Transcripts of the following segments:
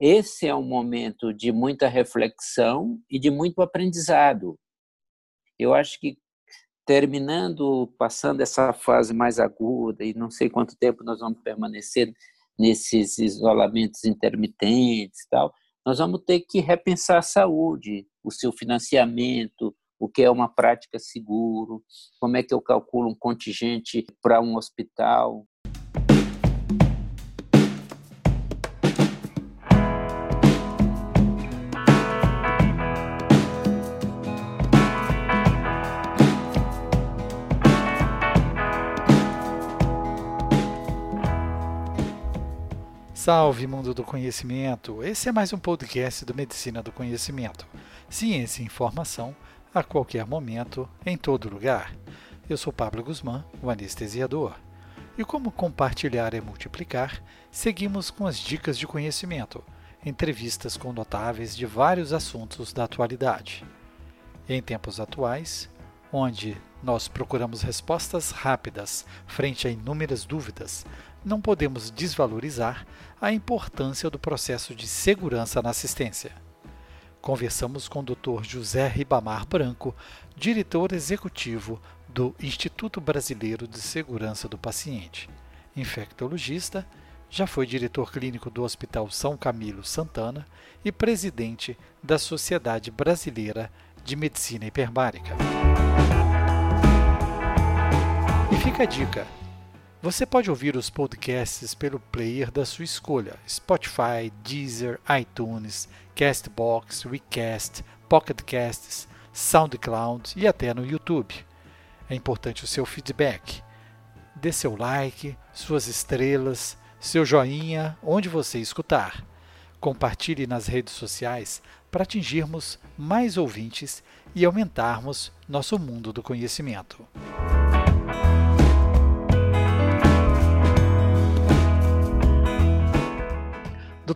esse é um momento de muita reflexão e de muito aprendizado. Eu acho que terminando, passando essa fase mais aguda, e não sei quanto tempo nós vamos permanecer nesses isolamentos intermitentes e tal, nós vamos ter que repensar a saúde, o seu financiamento, o que é uma prática seguro, como é que eu calculo um contingente para um hospital, Salve mundo do conhecimento! Esse é mais um podcast do Medicina do Conhecimento. Ciência e informação a qualquer momento, em todo lugar. Eu sou Pablo Guzmán, o anestesiador. E como compartilhar é multiplicar, seguimos com as dicas de conhecimento, entrevistas com notáveis de vários assuntos da atualidade. Em tempos atuais, onde nós procuramos respostas rápidas frente a inúmeras dúvidas, não podemos desvalorizar a importância do processo de segurança na assistência. Conversamos com o Dr. José Ribamar Branco, diretor executivo do Instituto Brasileiro de Segurança do Paciente, infectologista, já foi diretor clínico do Hospital São Camilo Santana e presidente da Sociedade Brasileira de Medicina Hiperbárica. E fica a dica: você pode ouvir os podcasts pelo player da sua escolha: Spotify, Deezer, iTunes, Castbox, Recast, Pocket Casts, SoundCloud e até no YouTube. É importante o seu feedback. Dê seu like, suas estrelas, seu joinha, onde você escutar. Compartilhe nas redes sociais para atingirmos mais ouvintes e aumentarmos nosso mundo do conhecimento.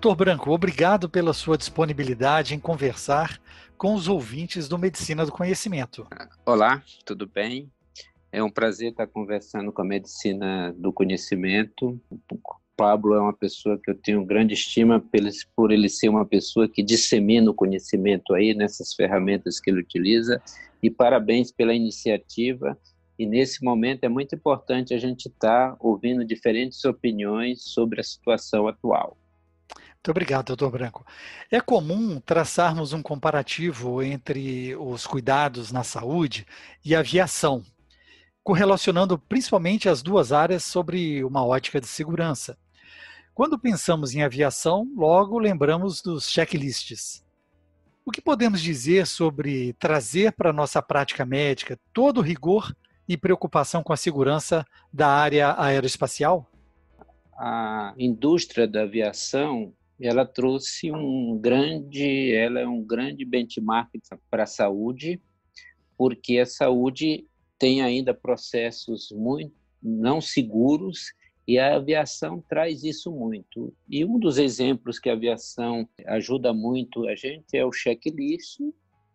Doutor Branco, obrigado pela sua disponibilidade em conversar com os ouvintes do Medicina do Conhecimento. Olá, tudo bem? É um prazer estar conversando com a Medicina do Conhecimento. O Pablo é uma pessoa que eu tenho grande estima por ele ser uma pessoa que dissemina o conhecimento aí nessas ferramentas que ele utiliza. E parabéns pela iniciativa. E nesse momento é muito importante a gente estar ouvindo diferentes opiniões sobre a situação atual. Muito obrigado, doutor Branco. É comum traçarmos um comparativo entre os cuidados na saúde e a aviação, correlacionando principalmente as duas áreas sobre uma ótica de segurança. Quando pensamos em aviação, logo lembramos dos checklists. O que podemos dizer sobre trazer para a nossa prática médica todo o rigor e preocupação com a segurança da área aeroespacial? A indústria da aviação ela trouxe um grande, ela é um grande benchmark para a saúde, porque a saúde tem ainda processos muito não seguros e a aviação traz isso muito. E um dos exemplos que a aviação ajuda muito a gente é o checklist,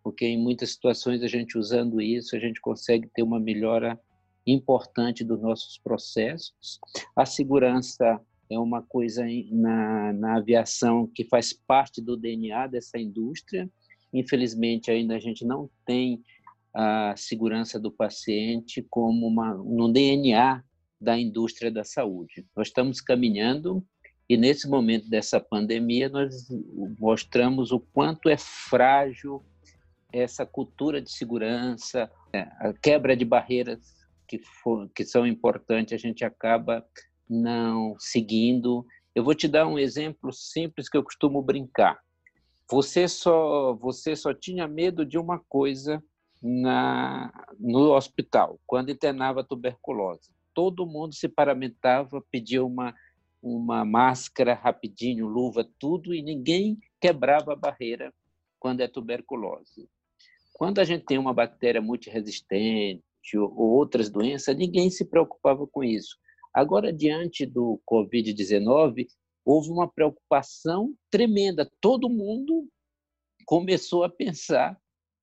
porque em muitas situações a gente usando isso, a gente consegue ter uma melhora importante dos nossos processos. A segurança é uma coisa na, na aviação que faz parte do DNA dessa indústria. Infelizmente, ainda a gente não tem a segurança do paciente como uma, no DNA da indústria da saúde. Nós estamos caminhando e nesse momento dessa pandemia nós mostramos o quanto é frágil essa cultura de segurança, é, a quebra de barreiras que, for, que são importantes, a gente acaba não seguindo. Eu vou te dar um exemplo simples que eu costumo brincar. Você só você só tinha medo de uma coisa na no hospital, quando internava tuberculose. Todo mundo se paramentava, pedia uma uma máscara rapidinho, luva, tudo e ninguém quebrava a barreira quando é tuberculose. Quando a gente tem uma bactéria multiresistente ou outras doenças, ninguém se preocupava com isso. Agora, diante do Covid-19, houve uma preocupação tremenda. Todo mundo começou a pensar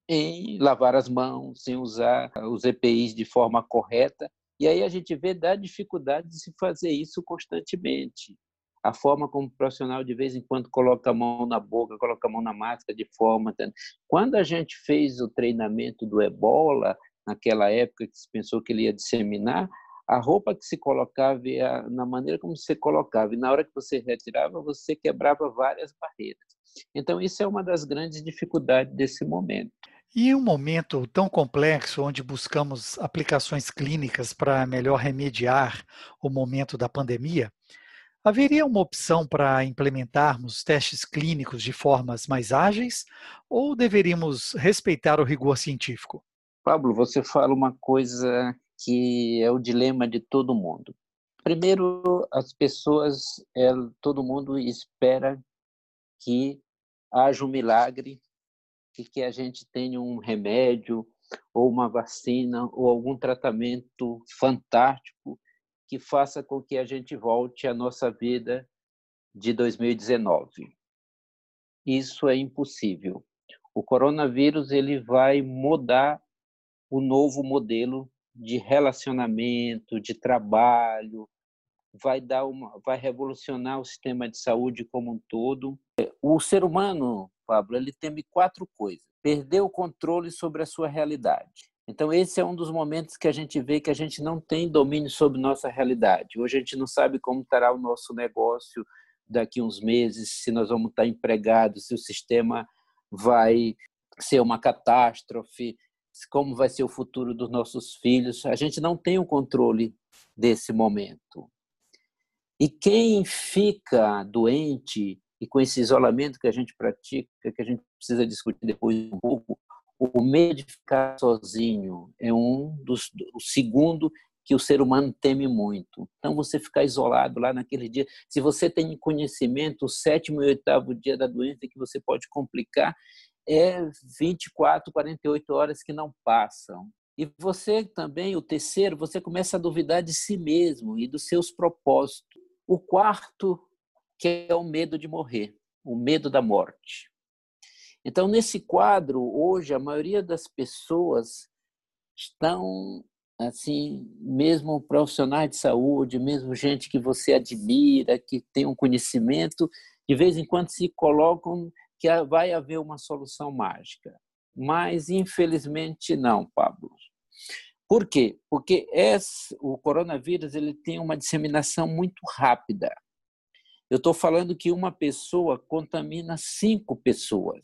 em lavar as mãos, em usar os EPIs de forma correta. E aí a gente vê da dificuldade de se fazer isso constantemente. a forma como o profissional de vez em quando coloca a mão na boca, coloca a mão na máscara de forma. Quando a gente fez o treinamento do ebola, naquela época que se pensou que ele ia disseminar, a roupa que se colocava e a, na maneira como você colocava, e na hora que você retirava, você quebrava várias barreiras. Então, isso é uma das grandes dificuldades desse momento. E em um momento tão complexo, onde buscamos aplicações clínicas para melhor remediar o momento da pandemia, haveria uma opção para implementarmos testes clínicos de formas mais ágeis ou deveríamos respeitar o rigor científico? Pablo, você fala uma coisa que é o dilema de todo mundo. Primeiro, as pessoas, é, todo mundo espera que haja um milagre e que a gente tenha um remédio ou uma vacina ou algum tratamento fantástico que faça com que a gente volte à nossa vida de 2019. Isso é impossível. O coronavírus ele vai mudar o novo modelo de relacionamento, de trabalho, vai dar uma, vai revolucionar o sistema de saúde como um todo. O ser humano, Pablo, ele teme quatro coisas: perder o controle sobre a sua realidade. Então esse é um dos momentos que a gente vê que a gente não tem domínio sobre nossa realidade. Hoje a gente não sabe como estará o nosso negócio daqui uns meses, se nós vamos estar empregados, se o sistema vai ser uma catástrofe, como vai ser o futuro dos nossos filhos. A gente não tem o controle desse momento. E quem fica doente e com esse isolamento que a gente pratica, que a gente precisa discutir depois um pouco, o medo de ficar sozinho é um dos o segundo que o ser humano teme muito. Então você ficar isolado lá naquele dia, se você tem conhecimento, o sétimo e oitavo dia da doença que você pode complicar é 24, 48 horas que não passam. E você também, o terceiro, você começa a duvidar de si mesmo e dos seus propósitos. O quarto, que é o medo de morrer, o medo da morte. Então, nesse quadro, hoje, a maioria das pessoas estão, assim, mesmo profissionais de saúde, mesmo gente que você admira, que tem um conhecimento, de vez em quando se colocam que vai haver uma solução mágica. Mas, infelizmente, não, Pablo. Por quê? Porque esse, o coronavírus ele tem uma disseminação muito rápida. Eu estou falando que uma pessoa contamina cinco pessoas.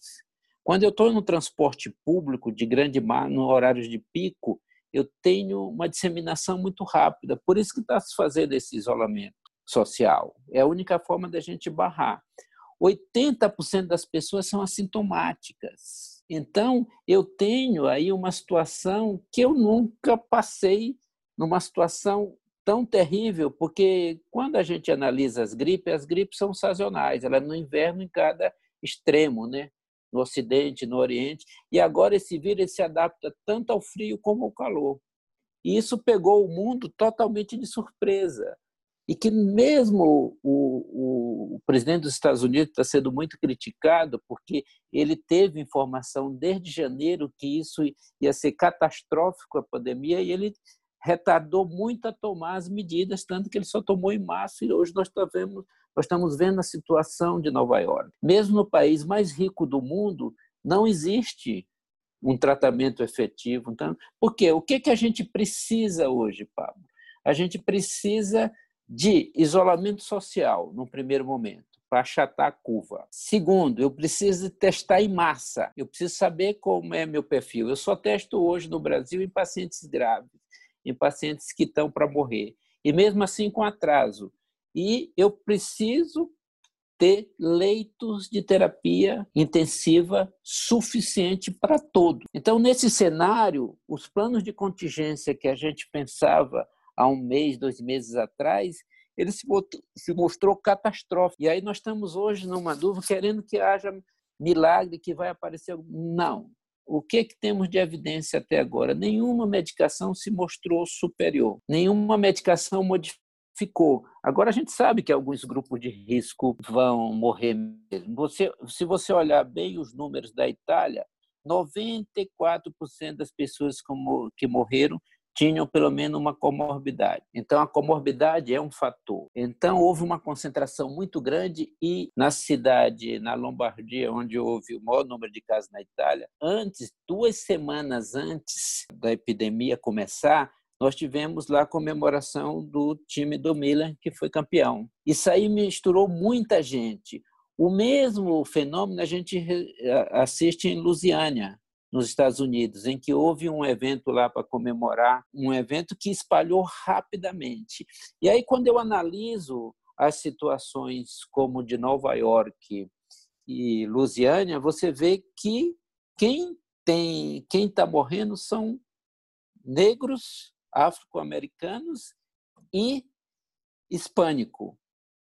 Quando eu estou no transporte público de grande mar, no horário de pico, eu tenho uma disseminação muito rápida. Por isso que está se fazendo esse isolamento social. É a única forma da gente barrar. 80% das pessoas são assintomáticas. Então, eu tenho aí uma situação que eu nunca passei numa situação tão terrível, porque quando a gente analisa as gripes, as gripes são sazonais, ela é no inverno em cada extremo, né? No Ocidente, no Oriente, e agora esse vírus se adapta tanto ao frio como ao calor. E isso pegou o mundo totalmente de surpresa e que mesmo o, o, o, presidente dos Estados Unidos está sendo muito criticado porque ele teve informação desde janeiro que isso ia ser catastrófico a pandemia e ele retardou muito a tomar as medidas, tanto que ele só tomou em março e hoje nós, vendo, nós estamos vendo a situação de Nova York. Mesmo no país mais rico do mundo, não existe um tratamento efetivo. Então, por quê? O que, que a gente precisa hoje, Pablo? A gente precisa de isolamento social, no primeiro momento, para achatar a curva. Segundo, eu preciso testar em massa. Eu preciso saber como é meu perfil. Eu só testo hoje no Brasil em pacientes graves, em pacientes que estão para morrer. E mesmo assim com atraso. E eu preciso ter leitos de terapia intensiva suficiente para todo. Então, nesse cenário, os planos de contingência que a gente pensava há um mês, dois meses atrás, ele se mostrou, se mostrou catastrófico. E aí nós estamos hoje numa dúvida, querendo que haja milagre, que vai aparecer. Não. O que, que temos de evidência até agora? Nenhuma medicação se mostrou superior, nenhuma medicação modificou. Agora a gente sabe que alguns grupos de risco vão morrer mesmo. Você, se você olhar bem os números da Itália, 94% das pessoas que morreram tinham pelo menos uma comorbidade. Então, a comorbidade é um fator. Então, houve uma concentração muito grande e na cidade, na Lombardia, onde houve o maior número de casos na Itália, antes, duas semanas antes da epidemia começar, nós tivemos lá a comemoração do time do Milan, que foi campeão. Isso aí misturou muita gente. O mesmo fenômeno a gente assiste em Lusiânia, nos Estados Unidos, em que houve um evento lá para comemorar, um evento que espalhou rapidamente. E aí, quando eu analiso as situações como de Nova York e Lusiânia, você vê que quem tem, quem está morrendo são negros, afro-americanos e hispânico.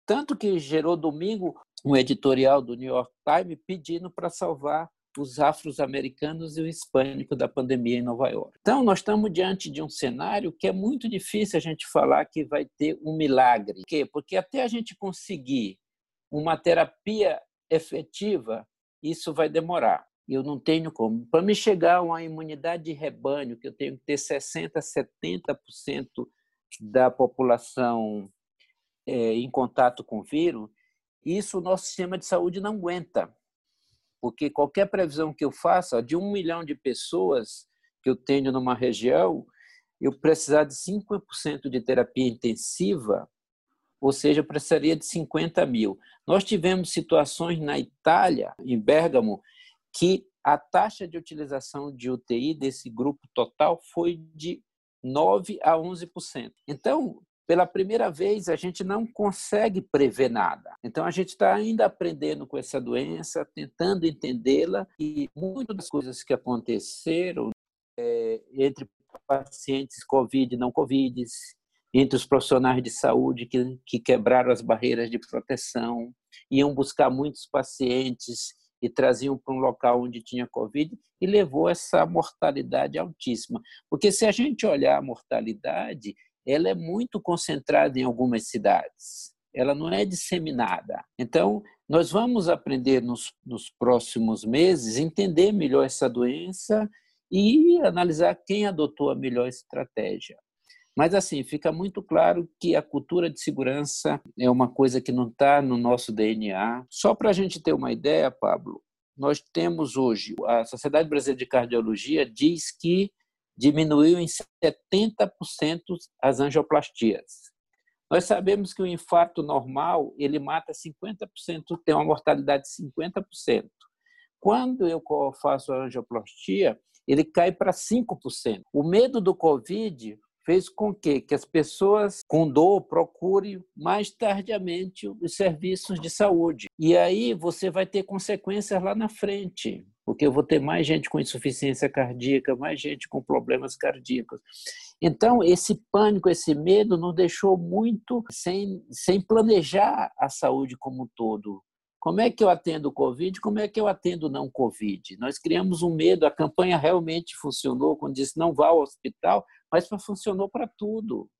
Tanto que gerou domingo um editorial do New York Times pedindo para salvar os afro-americanos e o hispânico da pandemia em Nova York. Então, nós estamos diante de um cenário que é muito difícil a gente falar que vai ter um milagre. Por quê? Porque até a gente conseguir uma terapia efetiva, isso vai demorar. Eu não tenho como. Para me chegar a uma imunidade de rebanho, que eu tenho que ter 60%, 70% da população é, em contato com o vírus, isso o nosso sistema de saúde não aguenta porque qualquer previsão que eu faça, de um milhão de pessoas que eu tenho numa região, eu precisar de 5% de terapia intensiva, ou seja, eu precisaria de 50 mil. Nós tivemos situações na Itália, em Bergamo, que a taxa de utilização de UTI desse grupo total foi de 9 a 11%. Então, pela primeira vez, a gente não consegue prever nada. Então, a gente está ainda aprendendo com essa doença, tentando entendê-la, e muitas das coisas que aconteceram é, entre pacientes Covid e não Covid, entre os profissionais de saúde que, que quebraram as barreiras de proteção, iam buscar muitos pacientes e traziam para um local onde tinha Covid e levou essa mortalidade altíssima. Porque se a gente olhar a mortalidade, ela é muito concentrada em algumas cidades. Ela não é disseminada. Então, nós vamos aprender nos, nos próximos meses entender melhor essa doença e analisar quem adotou a melhor estratégia. Mas, assim, fica muito claro que a cultura de segurança é uma coisa que não está no nosso DNA. Só para a gente ter uma ideia, Pablo, nós temos hoje, a Sociedade Brasileira de Cardiologia diz que diminuiu em 70% as angioplastias. Nós sabemos que o infarto normal, ele mata 50%, tem uma mortalidade de 50%. Quando eu faço a angioplastia, ele cai para 5%. O medo do Covid fez com que, que as pessoas com dor procurem mais tardiamente os serviços de saúde. E aí você vai ter consequências lá na frente porque eu vou ter mais gente com insuficiência cardíaca, mais gente com problemas cardíacos. Então, esse pânico, esse medo nos deixou muito sem, sem planejar a saúde como um todo. Como é que eu atendo o Covid? Como é que eu atendo não Covid? Nós criamos um medo, a campanha realmente funcionou quando disse não vá ao hospital, mas funcionou para tudo,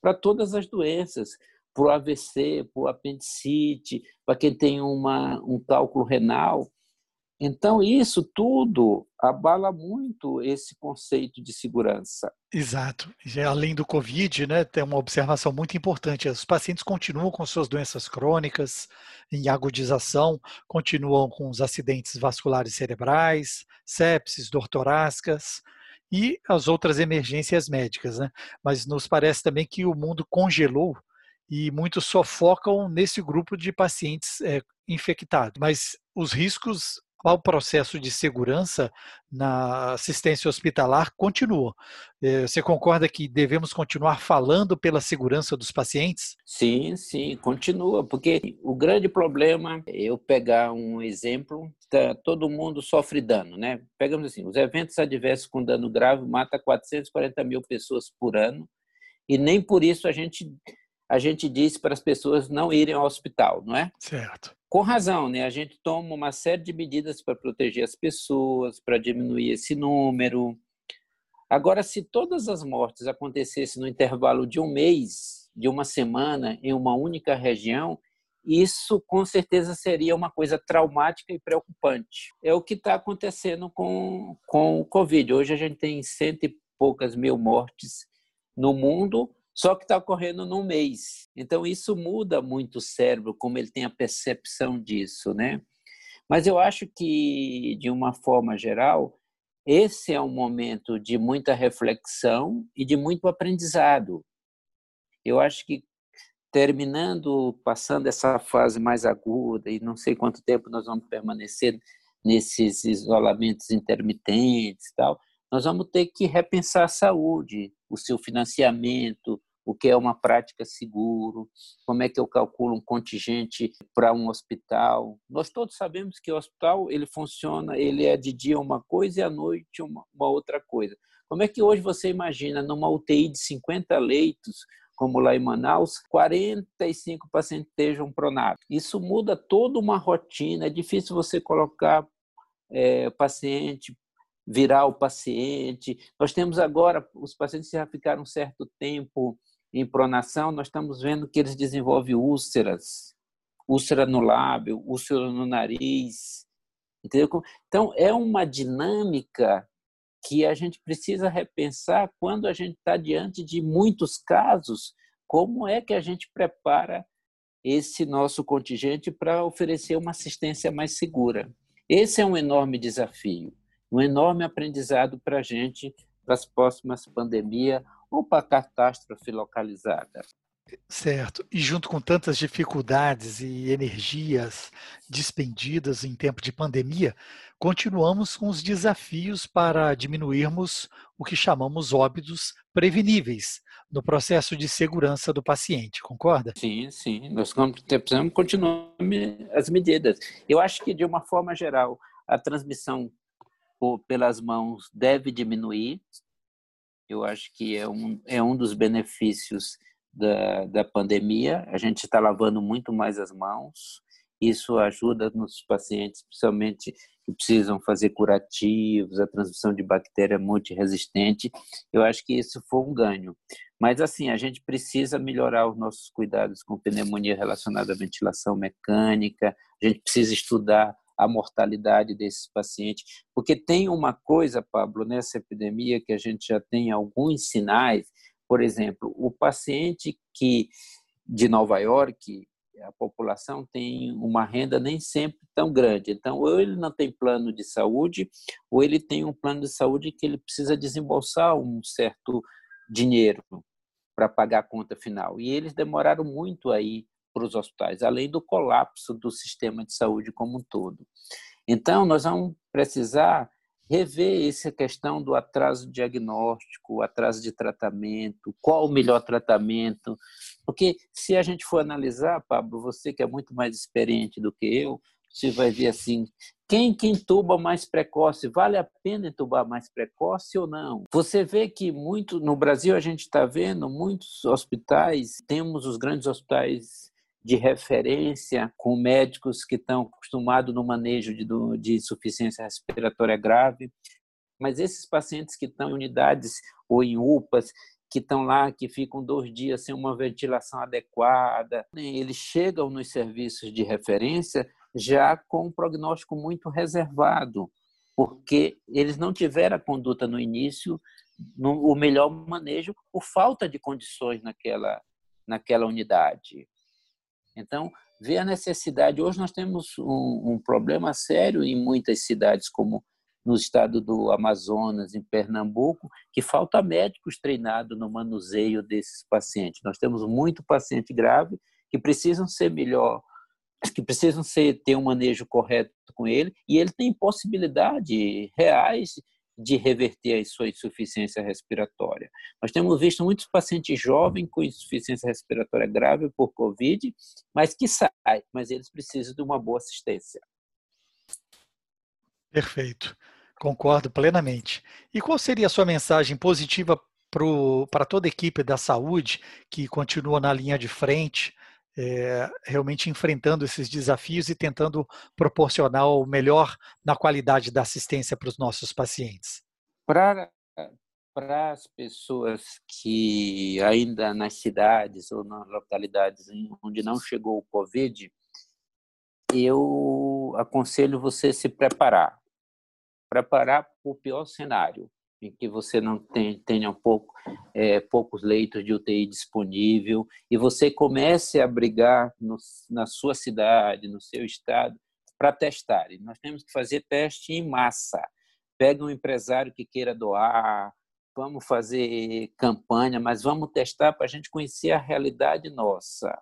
para todas as doenças, para o AVC, para o apendicite, para quem tem uma, um cálculo renal. Então, isso tudo abala muito esse conceito de segurança. Exato. Além do Covid, né, tem uma observação muito importante. Os pacientes continuam com suas doenças crônicas, em agudização, continuam com os acidentes vasculares cerebrais, sepsis, dor torácicas e as outras emergências médicas. Né? Mas nos parece também que o mundo congelou e muitos só focam nesse grupo de pacientes é, infectados. Mas os riscos ao processo de segurança na assistência hospitalar continua. É, você concorda que devemos continuar falando pela segurança dos pacientes? Sim, sim, continua, porque o grande problema, eu pegar um exemplo, tá, todo mundo sofre dano, né? Pegamos assim, os eventos adversos com dano grave mata 440 mil pessoas por ano, e nem por isso a gente a gente diz para as pessoas não irem ao hospital, não é? Certo. Com razão, né? A gente toma uma série de medidas para proteger as pessoas, para diminuir esse número. Agora, se todas as mortes acontecessem no intervalo de um mês, de uma semana, em uma única região, isso com certeza seria uma coisa traumática e preocupante. É o que está acontecendo com, com o Covid. Hoje a gente tem cento e poucas mil mortes no mundo, só que está ocorrendo num mês. Então, isso muda muito o cérebro, como ele tem a percepção disso, né? Mas eu acho que, de uma forma geral, esse é um momento de muita reflexão e de muito aprendizado. Eu acho que terminando, passando essa fase mais aguda, e não sei quanto tempo nós vamos permanecer nesses isolamentos intermitentes e tal, nós vamos ter que repensar a saúde, o seu financiamento, o que é uma prática seguro, como é que eu calculo um contingente para um hospital. Nós todos sabemos que o hospital ele funciona, ele é de dia uma coisa e à noite uma, uma outra coisa. Como é que hoje você imagina numa UTI de 50 leitos, como lá em Manaus, 45 pacientes estejam pronados? Isso muda toda uma rotina, é difícil você colocar é, paciente virar o paciente. Nós temos agora, os pacientes já ficaram um certo tempo em pronação, nós estamos vendo que eles desenvolvem úlceras, úlcera no lábio, úlcera no nariz. Entendeu? Então, é uma dinâmica que a gente precisa repensar quando a gente está diante de muitos casos, como é que a gente prepara esse nosso contingente para oferecer uma assistência mais segura. Esse é um enorme desafio um enorme aprendizado para a gente, para as próximas pandemias ou para a catástrofe localizada. Certo. E junto com tantas dificuldades e energias dispendidas em tempo de pandemia, continuamos com os desafios para diminuirmos o que chamamos óbitos preveníveis no processo de segurança do paciente, concorda? Sim, sim. Nós precisamos continuar as medidas. Eu acho que, de uma forma geral, a transmissão pelas mãos deve diminuir. Eu acho que é um, é um dos benefícios da, da pandemia. A gente está lavando muito mais as mãos. Isso ajuda nos pacientes, principalmente que precisam fazer curativos, a transmissão de bactéria multiresistente. Eu acho que isso foi um ganho. Mas, assim, a gente precisa melhorar os nossos cuidados com pneumonia relacionada à ventilação mecânica, a gente precisa estudar a mortalidade desses pacientes. Porque tem uma coisa, Pablo, nessa epidemia que a gente já tem alguns sinais, por exemplo, o paciente que de Nova York, a população tem uma renda nem sempre tão grande. Então, ou ele não tem plano de saúde, ou ele tem um plano de saúde que ele precisa desembolsar um certo dinheiro para pagar a conta final. E eles demoraram muito aí para os hospitais, além do colapso do sistema de saúde como um todo. Então, nós vamos precisar rever essa questão do atraso diagnóstico, atraso de tratamento, qual o melhor tratamento, porque se a gente for analisar, Pablo, você que é muito mais experiente do que eu, você vai ver assim, quem que intuba mais precoce, vale a pena intubar mais precoce ou não? Você vê que muito no Brasil a gente está vendo muitos hospitais, temos os grandes hospitais de referência com médicos que estão acostumados no manejo de, de insuficiência respiratória grave, mas esses pacientes que estão em unidades ou em UPAs, que estão lá, que ficam dois dias sem uma ventilação adequada, eles chegam nos serviços de referência já com um prognóstico muito reservado, porque eles não tiveram a conduta no início, no, o melhor manejo, por falta de condições naquela, naquela unidade. Então, vê a necessidade. Hoje nós temos um, um, problema sério em muitas cidades, como no estado do Amazonas, em Pernambuco, que falta médicos treinados no manuseio desses pacientes. Nós temos muito paciente grave que precisam ser melhor, que precisam ser, ter um manejo correto com ele, e ele tem possibilidades reais de reverter a sua insuficiência respiratória. Nós temos visto muitos pacientes jovens com insuficiência respiratória grave por Covid, mas que saem, mas eles precisam de uma boa assistência. Perfeito, concordo plenamente. E qual seria a sua mensagem positiva para toda a equipe da saúde que continua na linha de frente é, realmente enfrentando esses desafios e tentando proporcionar o melhor na qualidade da assistência para os nossos pacientes? Para, para as pessoas que ainda nas cidades ou nas localidades onde não chegou o Covid, eu aconselho você se preparar. Preparar para o pior cenário. Em que você não tem, tenha pouco, é, poucos leitos de UTI disponível e você comece a brigar no, na sua cidade, no seu estado, para testar. E nós temos que fazer teste em massa. Pega um empresário que queira doar, vamos fazer campanha, mas vamos testar para a gente conhecer a realidade nossa.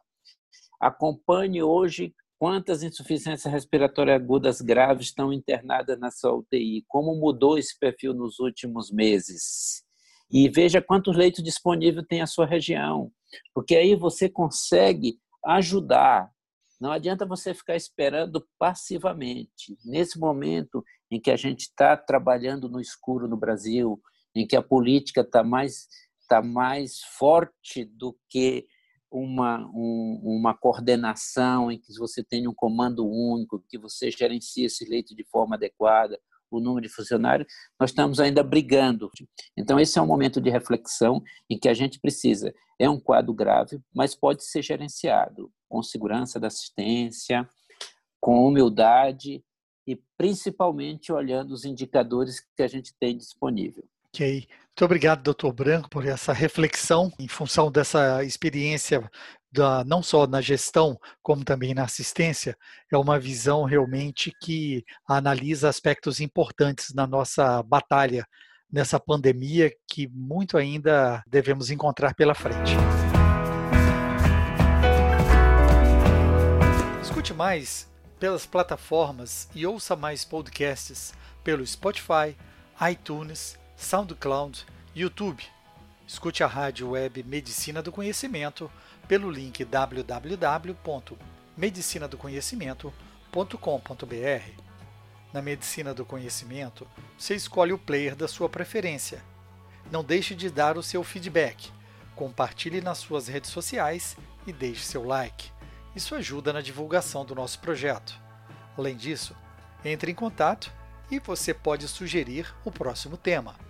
Acompanhe hoje quantas insuficiências respiratórias agudas graves estão internadas na sua UTI, como mudou esse perfil nos últimos meses. E veja quantos leitos disponíveis tem a sua região, porque aí você consegue ajudar. Não adianta você ficar esperando passivamente. Nesse momento em que a gente está trabalhando no escuro no Brasil, em que a política está mais, tá mais forte do que uma, um, uma coordenação, em que você tenha um comando único, que você gerencie esse leito de forma adequada, o número de funcionários, nós estamos ainda brigando. Então, esse é um momento de reflexão em que a gente precisa. É um quadro grave, mas pode ser gerenciado com segurança da assistência, com humildade e principalmente olhando os indicadores que a gente tem disponível. Ok. Muito obrigado, doutor Branco, por essa reflexão em função dessa experiência da, não só na gestão, como também na assistência. É uma visão realmente que analisa aspectos importantes na nossa batalha nessa pandemia que muito ainda devemos encontrar pela frente. Escute mais pelas plataformas e ouça mais podcasts pelo Spotify, iTunes, SoundCloud, YouTube. Escute a rádio web Medicina do Conhecimento pelo link www.medicinadoconhecimento.com.br. Na Medicina do Conhecimento, você escolhe o player da sua preferência. Não deixe de dar o seu feedback. Compartilhe nas suas redes sociais e deixe seu like. Isso ajuda na divulgação do nosso projeto. Além disso, entre em contato e você pode sugerir o próximo tema.